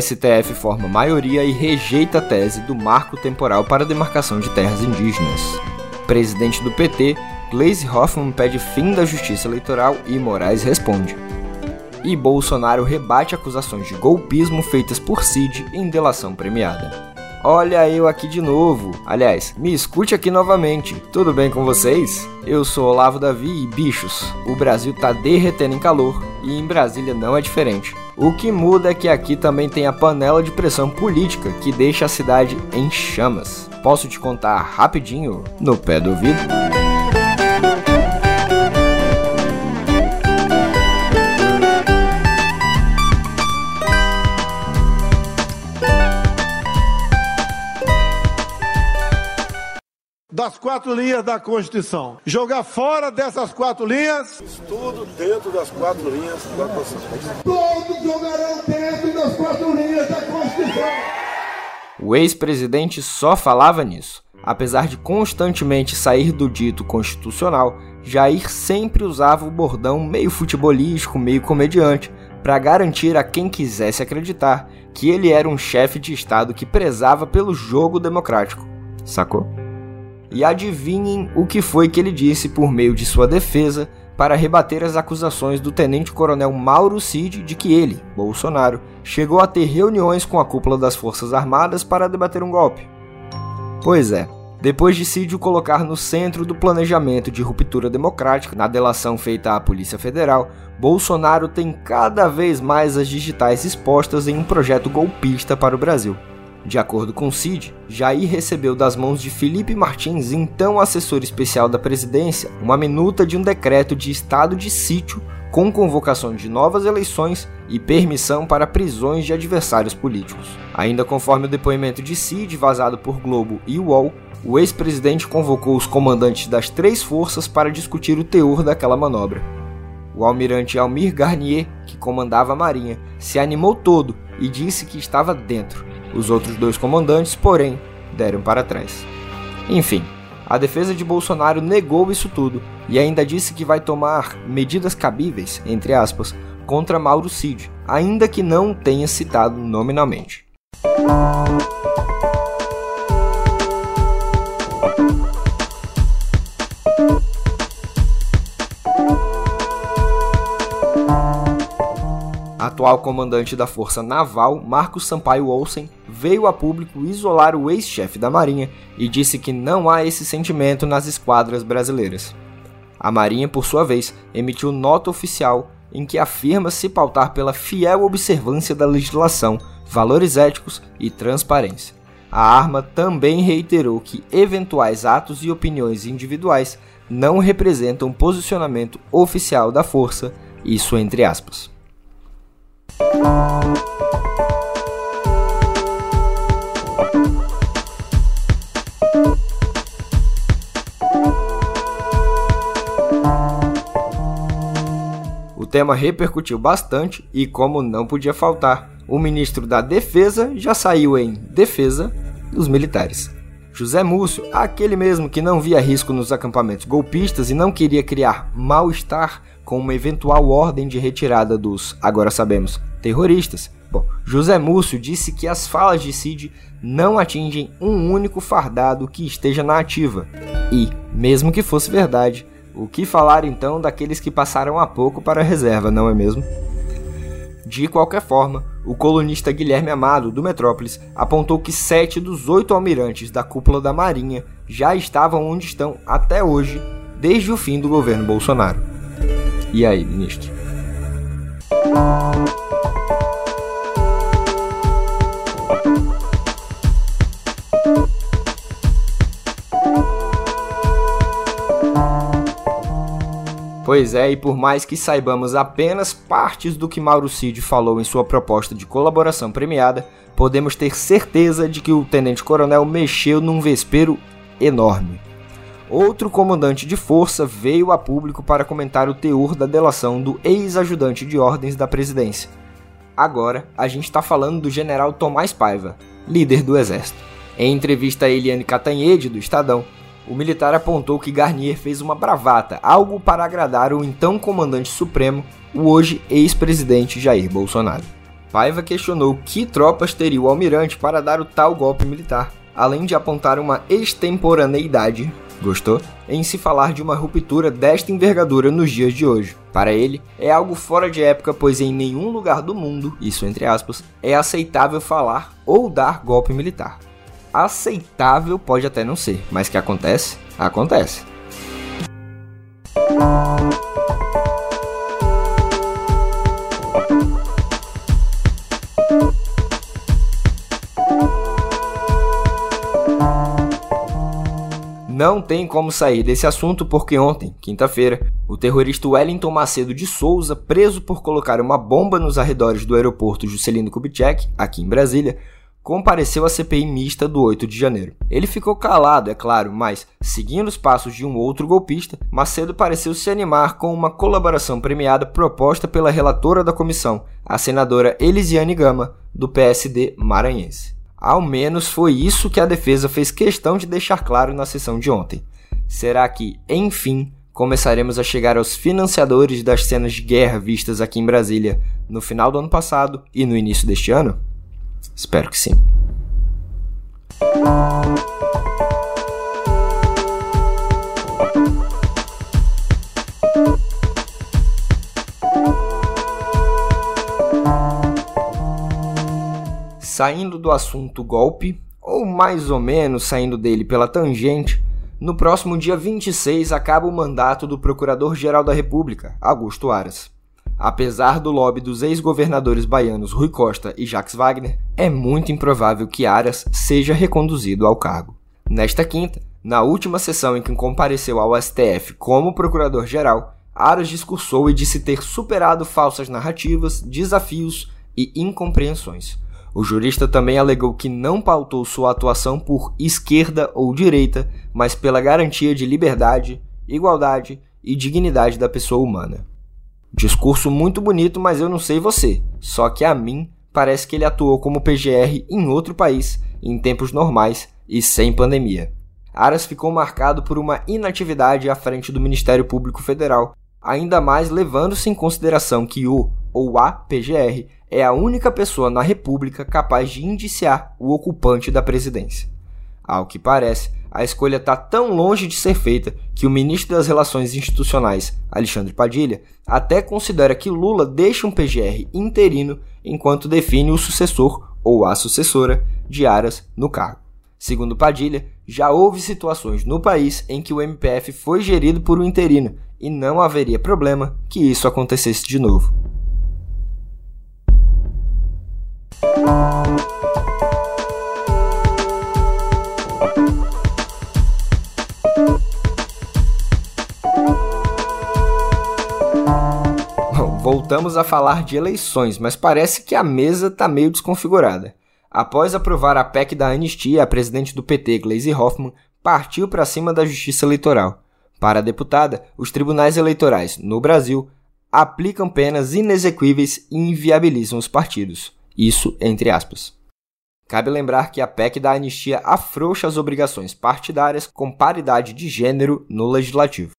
STF forma maioria e rejeita a tese do marco temporal para a demarcação de terras indígenas. Presidente do PT, Gleisi Hoffmann pede fim da justiça eleitoral e Moraes responde. E Bolsonaro rebate acusações de golpismo feitas por Cid em delação premiada. Olha eu aqui de novo. Aliás, me escute aqui novamente. Tudo bem com vocês? Eu sou Olavo Davi e bichos, o Brasil tá derretendo em calor e em Brasília não é diferente. O que muda é que aqui também tem a panela de pressão política que deixa a cidade em chamas. Posso te contar rapidinho no pé do ouvido? Quatro linhas da Constituição. Jogar fora dessas quatro linhas. Tudo dentro das quatro linhas da Constituição. Todos jogarão dentro das quatro linhas da Constituição. O ex-presidente só falava nisso. Apesar de constantemente sair do dito constitucional, Jair sempre usava o bordão meio futebolístico, meio comediante, para garantir a quem quisesse acreditar que ele era um chefe de Estado que prezava pelo jogo democrático. Sacou? E adivinhem o que foi que ele disse por meio de sua defesa para rebater as acusações do tenente-coronel Mauro Cid de que ele, Bolsonaro, chegou a ter reuniões com a cúpula das Forças Armadas para debater um golpe. Pois é, depois de Cid o colocar no centro do planejamento de ruptura democrática na delação feita à Polícia Federal, Bolsonaro tem cada vez mais as digitais expostas em um projeto golpista para o Brasil. De acordo com Cid, Jair recebeu das mãos de Felipe Martins, então assessor especial da presidência, uma minuta de um decreto de estado de sítio com convocação de novas eleições e permissão para prisões de adversários políticos. Ainda conforme o depoimento de Cid vazado por Globo e UOL, o ex-presidente convocou os comandantes das três forças para discutir o teor daquela manobra. O almirante Almir Garnier, que comandava a marinha, se animou todo e disse que estava dentro os outros dois comandantes, porém, deram para trás. Enfim, a defesa de Bolsonaro negou isso tudo e ainda disse que vai tomar medidas cabíveis, entre aspas, contra Mauro Cid, ainda que não tenha citado nominalmente. Atual comandante da Força Naval, Marcos Sampaio Olsen, veio a público isolar o ex-chefe da Marinha e disse que não há esse sentimento nas esquadras brasileiras. A Marinha, por sua vez, emitiu nota oficial em que afirma se pautar pela fiel observância da legislação, valores éticos e transparência. A arma também reiterou que eventuais atos e opiniões individuais não representam posicionamento oficial da força, isso entre aspas. O tema repercutiu bastante e, como não podia faltar, o ministro da Defesa já saiu em defesa dos militares. José Múcio, aquele mesmo que não via risco nos acampamentos golpistas e não queria criar mal-estar com uma eventual ordem de retirada dos, agora sabemos, terroristas. Bom, José Múcio disse que as falas de Cid não atingem um único fardado que esteja na ativa. E, mesmo que fosse verdade, o que falar então daqueles que passaram há pouco para a reserva, não é mesmo? De qualquer forma, o colunista Guilherme Amado, do Metrópolis, apontou que sete dos oito almirantes da cúpula da Marinha já estavam onde estão até hoje, desde o fim do governo Bolsonaro. E aí, ministro? Pois é, e por mais que saibamos apenas partes do que Mauro Cid falou em sua proposta de colaboração premiada, podemos ter certeza de que o tenente-coronel mexeu num vespeiro enorme. Outro comandante de força veio a público para comentar o teor da delação do ex-ajudante de ordens da presidência. Agora, a gente está falando do general Tomás Paiva, líder do exército. Em entrevista a Eliane Catanhede, do Estadão, o militar apontou que Garnier fez uma bravata, algo para agradar o então comandante supremo, o hoje ex-presidente Jair Bolsonaro. Paiva questionou que tropas teria o almirante para dar o tal golpe militar, além de apontar uma extemporaneidade Gostou? Em se falar de uma ruptura desta envergadura nos dias de hoje. Para ele, é algo fora de época, pois em nenhum lugar do mundo, isso entre aspas, é aceitável falar ou dar golpe militar. Aceitável pode até não ser, mas que acontece? Acontece. Não tem como sair desse assunto porque ontem, quinta-feira, o terrorista Wellington Macedo de Souza, preso por colocar uma bomba nos arredores do aeroporto Juscelino Kubitschek, aqui em Brasília, compareceu à CPI mista do 8 de janeiro. Ele ficou calado, é claro, mas, seguindo os passos de um outro golpista, Macedo pareceu se animar com uma colaboração premiada proposta pela relatora da comissão, a senadora Elisiane Gama, do PSD maranhense. Ao menos foi isso que a defesa fez questão de deixar claro na sessão de ontem. Será que, enfim, começaremos a chegar aos financiadores das cenas de guerra vistas aqui em Brasília no final do ano passado e no início deste ano? Espero que sim. Saindo do assunto golpe, ou mais ou menos saindo dele pela tangente, no próximo dia 26 acaba o mandato do Procurador-Geral da República, Augusto Aras. Apesar do lobby dos ex-governadores baianos Rui Costa e Jacques Wagner, é muito improvável que Aras seja reconduzido ao cargo. Nesta quinta, na última sessão em que compareceu ao STF como Procurador-Geral, Aras discursou e disse ter superado falsas narrativas, desafios e incompreensões o jurista também alegou que não pautou sua atuação por esquerda ou direita, mas pela garantia de liberdade, igualdade e dignidade da pessoa humana. Discurso muito bonito, mas eu não sei você. Só que a mim parece que ele atuou como PGR em outro país, em tempos normais e sem pandemia. Aras ficou marcado por uma inatividade à frente do Ministério Público Federal, ainda mais levando-se em consideração que o ou a PGR é a única pessoa na República capaz de indiciar o ocupante da presidência. Ao que parece, a escolha está tão longe de ser feita que o ministro das Relações Institucionais, Alexandre Padilha, até considera que Lula deixa um PGR interino enquanto define o sucessor ou a sucessora de Aras no cargo. Segundo Padilha, já houve situações no país em que o MPF foi gerido por um interino e não haveria problema que isso acontecesse de novo. Voltamos a falar de eleições, mas parece que a mesa está meio desconfigurada. Após aprovar a PEC da anistia, a presidente do PT, Gleisi Hoffmann, partiu para cima da Justiça Eleitoral. Para a deputada, os tribunais eleitorais no Brasil aplicam penas inexequíveis e inviabilizam os partidos. Isso entre aspas. Cabe lembrar que a PEC da anistia afrouxa as obrigações partidárias com paridade de gênero no legislativo.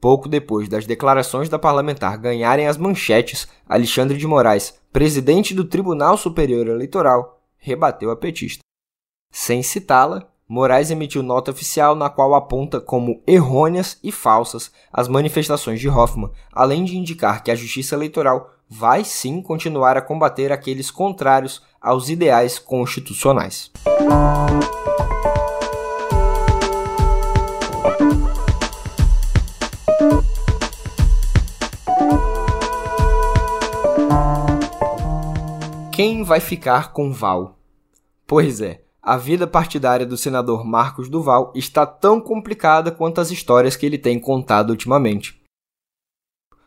Pouco depois das declarações da parlamentar ganharem as manchetes, Alexandre de Moraes, presidente do Tribunal Superior Eleitoral, rebateu a petista. Sem citá-la, Moraes emitiu nota oficial na qual aponta como errôneas e falsas as manifestações de Hoffman, além de indicar que a Justiça Eleitoral vai sim continuar a combater aqueles contrários aos ideais constitucionais. Quem vai ficar com Val? Pois é, a vida partidária do senador Marcos Duval está tão complicada quanto as histórias que ele tem contado ultimamente.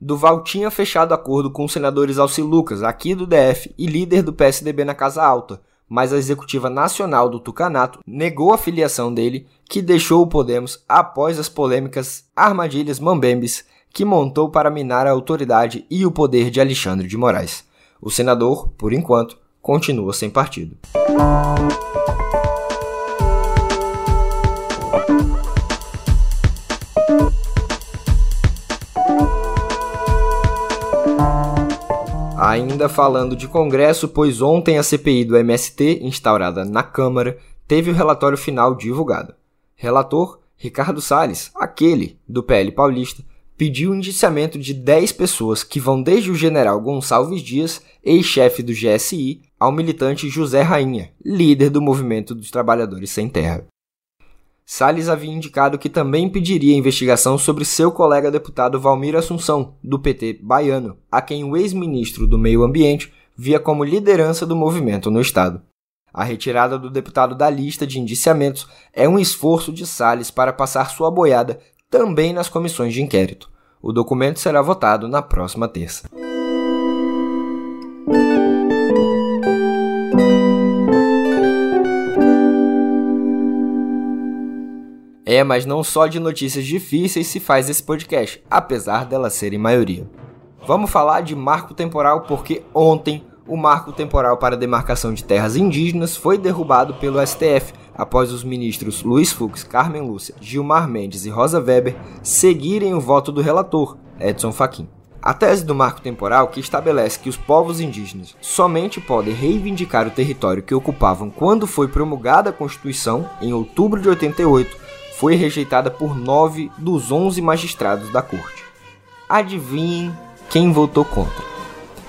Duval tinha fechado acordo com os senadores Alci Lucas, aqui do DF, e líder do PSDB na Casa Alta, mas a executiva nacional do Tucanato negou a filiação dele, que deixou o Podemos após as polêmicas armadilhas mambembes que montou para minar a autoridade e o poder de Alexandre de Moraes. O senador, por enquanto, continua sem partido. Ainda falando de Congresso, pois ontem a CPI do MST, instaurada na Câmara, teve o relatório final divulgado. Relator Ricardo Salles, aquele do PL Paulista, pediu o indiciamento de 10 pessoas que vão desde o general Gonçalves Dias, ex-chefe do GSI, ao militante José Rainha, líder do movimento dos trabalhadores sem terra. Salles havia indicado que também pediria investigação sobre seu colega deputado Valmir Assunção, do PT baiano, a quem o ex-ministro do Meio Ambiente via como liderança do movimento no estado. A retirada do deputado da lista de indiciamentos é um esforço de Salles para passar sua boiada também nas comissões de inquérito. O documento será votado na próxima terça. É, mas não só de notícias difíceis se faz esse podcast, apesar delas serem maioria. Vamos falar de marco temporal porque ontem o marco temporal para demarcação de terras indígenas foi derrubado pelo STF após os ministros Luiz Fux, Carmen Lúcia, Gilmar Mendes e Rosa Weber seguirem o voto do relator, Edson Fachin. A tese do marco temporal, que estabelece que os povos indígenas somente podem reivindicar o território que ocupavam quando foi promulgada a Constituição, em outubro de 88, foi rejeitada por nove dos onze magistrados da corte. Adivinhem quem votou contra?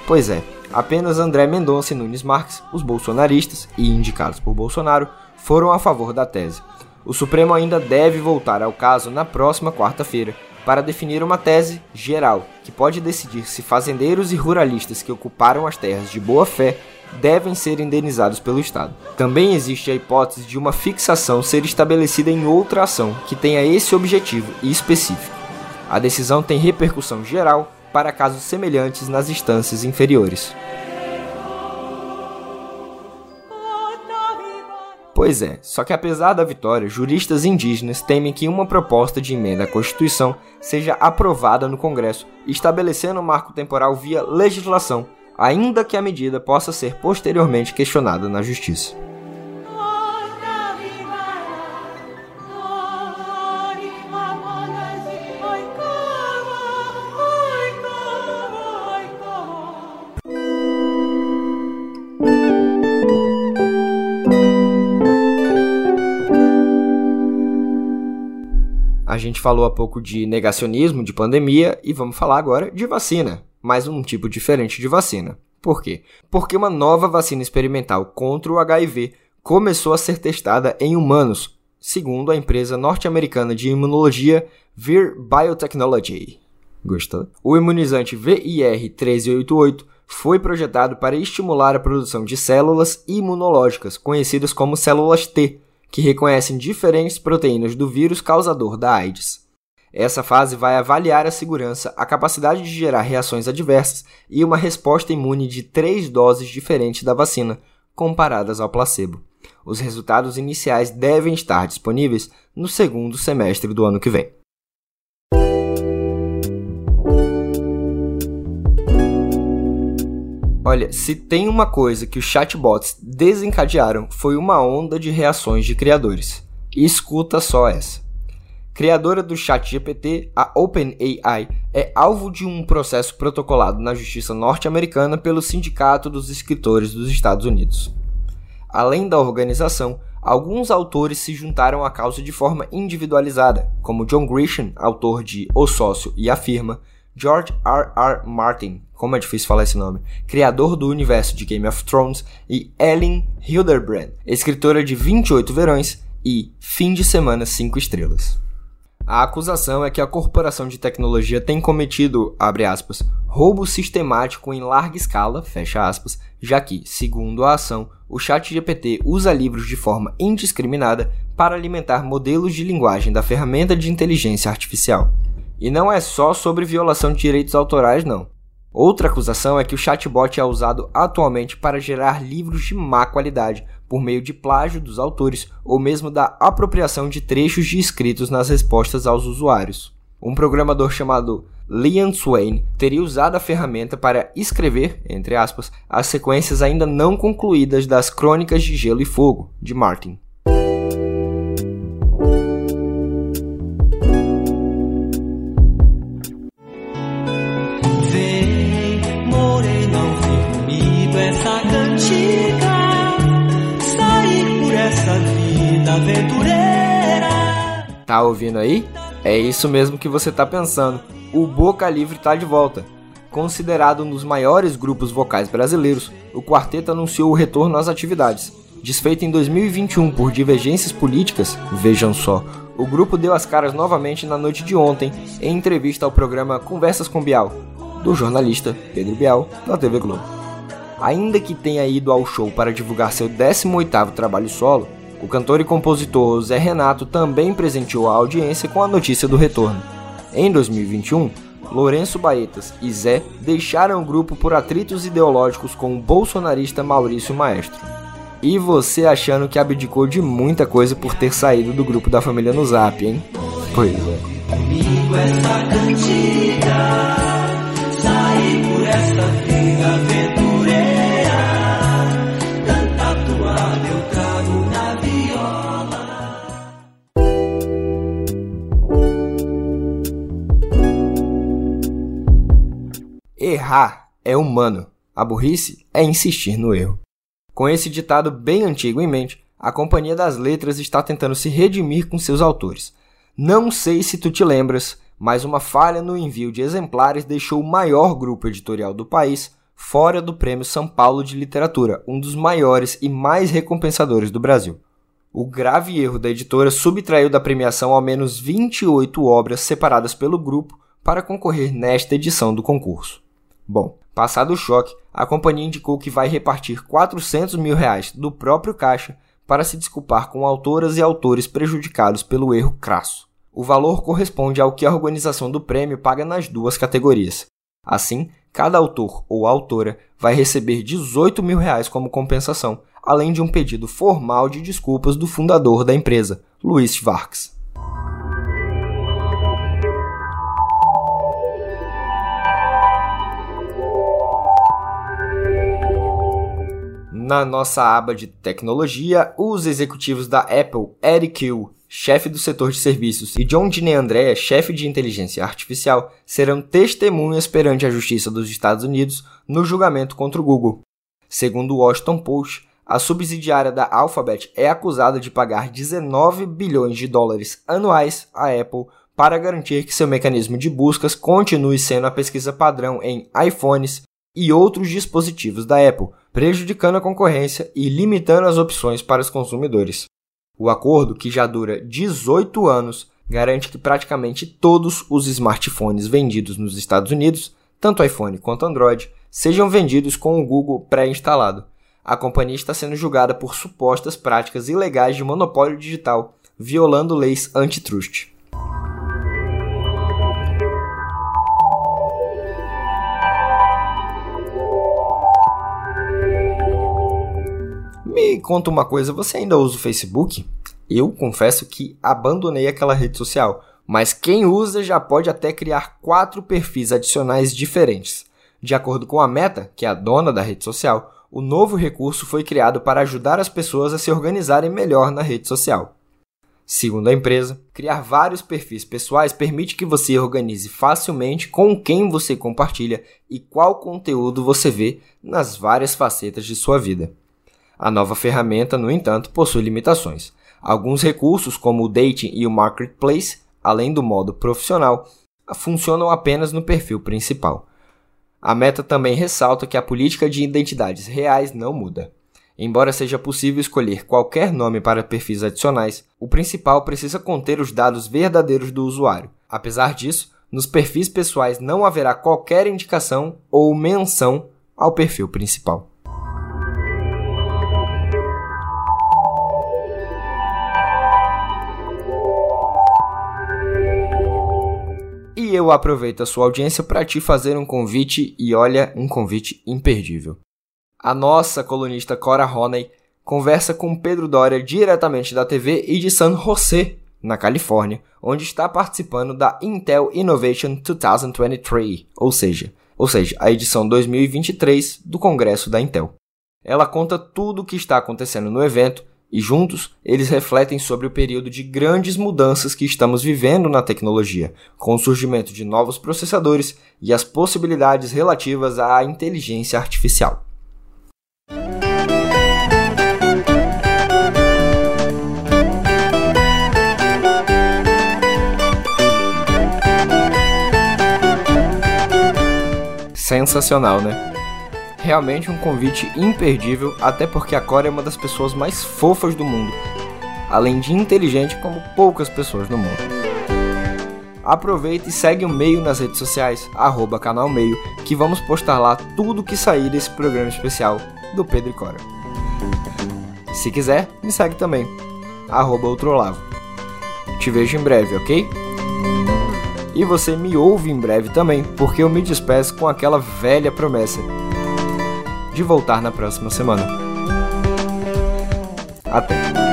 Pois é, Apenas André Mendonça e Nunes Marques, os bolsonaristas e indicados por Bolsonaro, foram a favor da tese. O Supremo ainda deve voltar ao caso na próxima quarta-feira para definir uma tese geral que pode decidir se fazendeiros e ruralistas que ocuparam as terras de boa fé devem ser indenizados pelo Estado. Também existe a hipótese de uma fixação ser estabelecida em outra ação que tenha esse objetivo específico. A decisão tem repercussão geral para casos semelhantes nas instâncias inferiores. Pois é, só que apesar da vitória, juristas indígenas temem que uma proposta de emenda à Constituição seja aprovada no Congresso, estabelecendo um marco temporal via legislação, ainda que a medida possa ser posteriormente questionada na Justiça. Gente falou há pouco de negacionismo, de pandemia, e vamos falar agora de vacina, mas um tipo diferente de vacina. Por quê? Porque uma nova vacina experimental contra o HIV começou a ser testada em humanos, segundo a empresa norte-americana de imunologia Vir Biotechnology. Gostou? O imunizante VIR-1388 foi projetado para estimular a produção de células imunológicas, conhecidas como células T, que reconhecem diferentes proteínas do vírus causador da AIDS. Essa fase vai avaliar a segurança, a capacidade de gerar reações adversas e uma resposta imune de três doses diferentes da vacina, comparadas ao placebo. Os resultados iniciais devem estar disponíveis no segundo semestre do ano que vem. Olha, se tem uma coisa que os chatbots desencadearam foi uma onda de reações de criadores. E escuta só essa. Criadora do ChatGPT, a OpenAI é alvo de um processo protocolado na justiça norte-americana pelo Sindicato dos Escritores dos Estados Unidos. Além da organização, alguns autores se juntaram à causa de forma individualizada, como John Grisham, autor de O Sócio e a Firma, George R. R. Martin, como é difícil falar esse nome, criador do universo de Game of Thrones, e Ellen Hilderbrand, escritora de 28 Verões e Fim de Semana 5 Estrelas. A acusação é que a corporação de tecnologia tem cometido, abre aspas, roubo sistemático em larga escala, fecha aspas, já que, segundo a ação, o ChatGPT usa livros de forma indiscriminada para alimentar modelos de linguagem da ferramenta de inteligência artificial. E não é só sobre violação de direitos autorais, não. Outra acusação é que o chatbot é usado atualmente para gerar livros de má qualidade, por meio de plágio dos autores ou mesmo da apropriação de trechos de escritos nas respostas aos usuários. Um programador chamado Liam Swain teria usado a ferramenta para escrever, entre aspas, as sequências ainda não concluídas das Crônicas de Gelo e Fogo, de Martin. Aventureira. Tá ouvindo aí? É isso mesmo que você tá pensando. O Boca Livre tá de volta. Considerado um dos maiores grupos vocais brasileiros, o quarteto anunciou o retorno às atividades. Desfeito em 2021 por divergências políticas, vejam só, o grupo deu as caras novamente na noite de ontem em entrevista ao programa Conversas com Bial, do jornalista Pedro Bial, da TV Globo. Ainda que tenha ido ao show para divulgar seu 18º trabalho solo, o cantor e compositor Zé Renato também presenteou a audiência com a notícia do retorno. Em 2021, Lourenço Baetas e Zé deixaram o grupo por atritos ideológicos com o bolsonarista Maurício Maestro. E você achando que abdicou de muita coisa por ter saído do grupo da família no Zap, hein? Pois é. Errar é humano, a burrice é insistir no erro. Com esse ditado bem antigo em mente, a Companhia das Letras está tentando se redimir com seus autores. Não sei se tu te lembras, mas uma falha no envio de exemplares deixou o maior grupo editorial do país fora do Prêmio São Paulo de Literatura, um dos maiores e mais recompensadores do Brasil. O grave erro da editora subtraiu da premiação ao menos 28 obras separadas pelo grupo para concorrer nesta edição do concurso. Bom, passado o choque, a companhia indicou que vai repartir 400 mil reais do próprio caixa para se desculpar com autoras e autores prejudicados pelo erro crasso. O valor corresponde ao que a organização do prêmio paga nas duas categorias. Assim, cada autor ou autora vai receber 18 mil reais como compensação, além de um pedido formal de desculpas do fundador da empresa, Luiz Schwartz. Na nossa aba de tecnologia, os executivos da Apple, Eric Hill, chefe do setor de serviços, e John Dine chefe de inteligência artificial, serão testemunhas perante a Justiça dos Estados Unidos no julgamento contra o Google. Segundo o Washington Post, a subsidiária da Alphabet é acusada de pagar 19 bilhões de dólares anuais à Apple para garantir que seu mecanismo de buscas continue sendo a pesquisa padrão em iPhones e outros dispositivos da Apple, prejudicando a concorrência e limitando as opções para os consumidores. O acordo, que já dura 18 anos, garante que praticamente todos os smartphones vendidos nos Estados Unidos, tanto iPhone quanto Android, sejam vendidos com o Google pré-instalado. A companhia está sendo julgada por supostas práticas ilegais de monopólio digital, violando leis antitrust. Me conta uma coisa, você ainda usa o Facebook? Eu confesso que abandonei aquela rede social, mas quem usa já pode até criar quatro perfis adicionais diferentes. De acordo com a Meta, que é a dona da rede social, o novo recurso foi criado para ajudar as pessoas a se organizarem melhor na rede social. Segundo a empresa, criar vários perfis pessoais permite que você organize facilmente com quem você compartilha e qual conteúdo você vê nas várias facetas de sua vida. A nova ferramenta, no entanto, possui limitações. Alguns recursos, como o Dating e o Marketplace, além do modo profissional, funcionam apenas no perfil principal. A meta também ressalta que a política de identidades reais não muda. Embora seja possível escolher qualquer nome para perfis adicionais, o principal precisa conter os dados verdadeiros do usuário. Apesar disso, nos perfis pessoais não haverá qualquer indicação ou menção ao perfil principal. E eu aproveito a sua audiência para te fazer um convite e olha, um convite imperdível. A nossa colunista Cora Roney conversa com Pedro Doria diretamente da TV e de San José, na Califórnia, onde está participando da Intel Innovation 2023, ou seja, ou seja, a edição 2023 do Congresso da Intel. Ela conta tudo o que está acontecendo no evento e juntos eles refletem sobre o período de grandes mudanças que estamos vivendo na tecnologia, com o surgimento de novos processadores e as possibilidades relativas à inteligência artificial. Sensacional, né? Realmente um convite imperdível, até porque a Cora é uma das pessoas mais fofas do mundo, além de inteligente como poucas pessoas no mundo. Aproveita e segue o Meio nas redes sociais, arroba canal Meio, que vamos postar lá tudo que sair desse programa especial do Pedro e Cora. Se quiser, me segue também, arroba Outrolavo. Te vejo em breve, ok? E você me ouve em breve também, porque eu me despeço com aquela velha promessa de voltar na próxima semana. Até!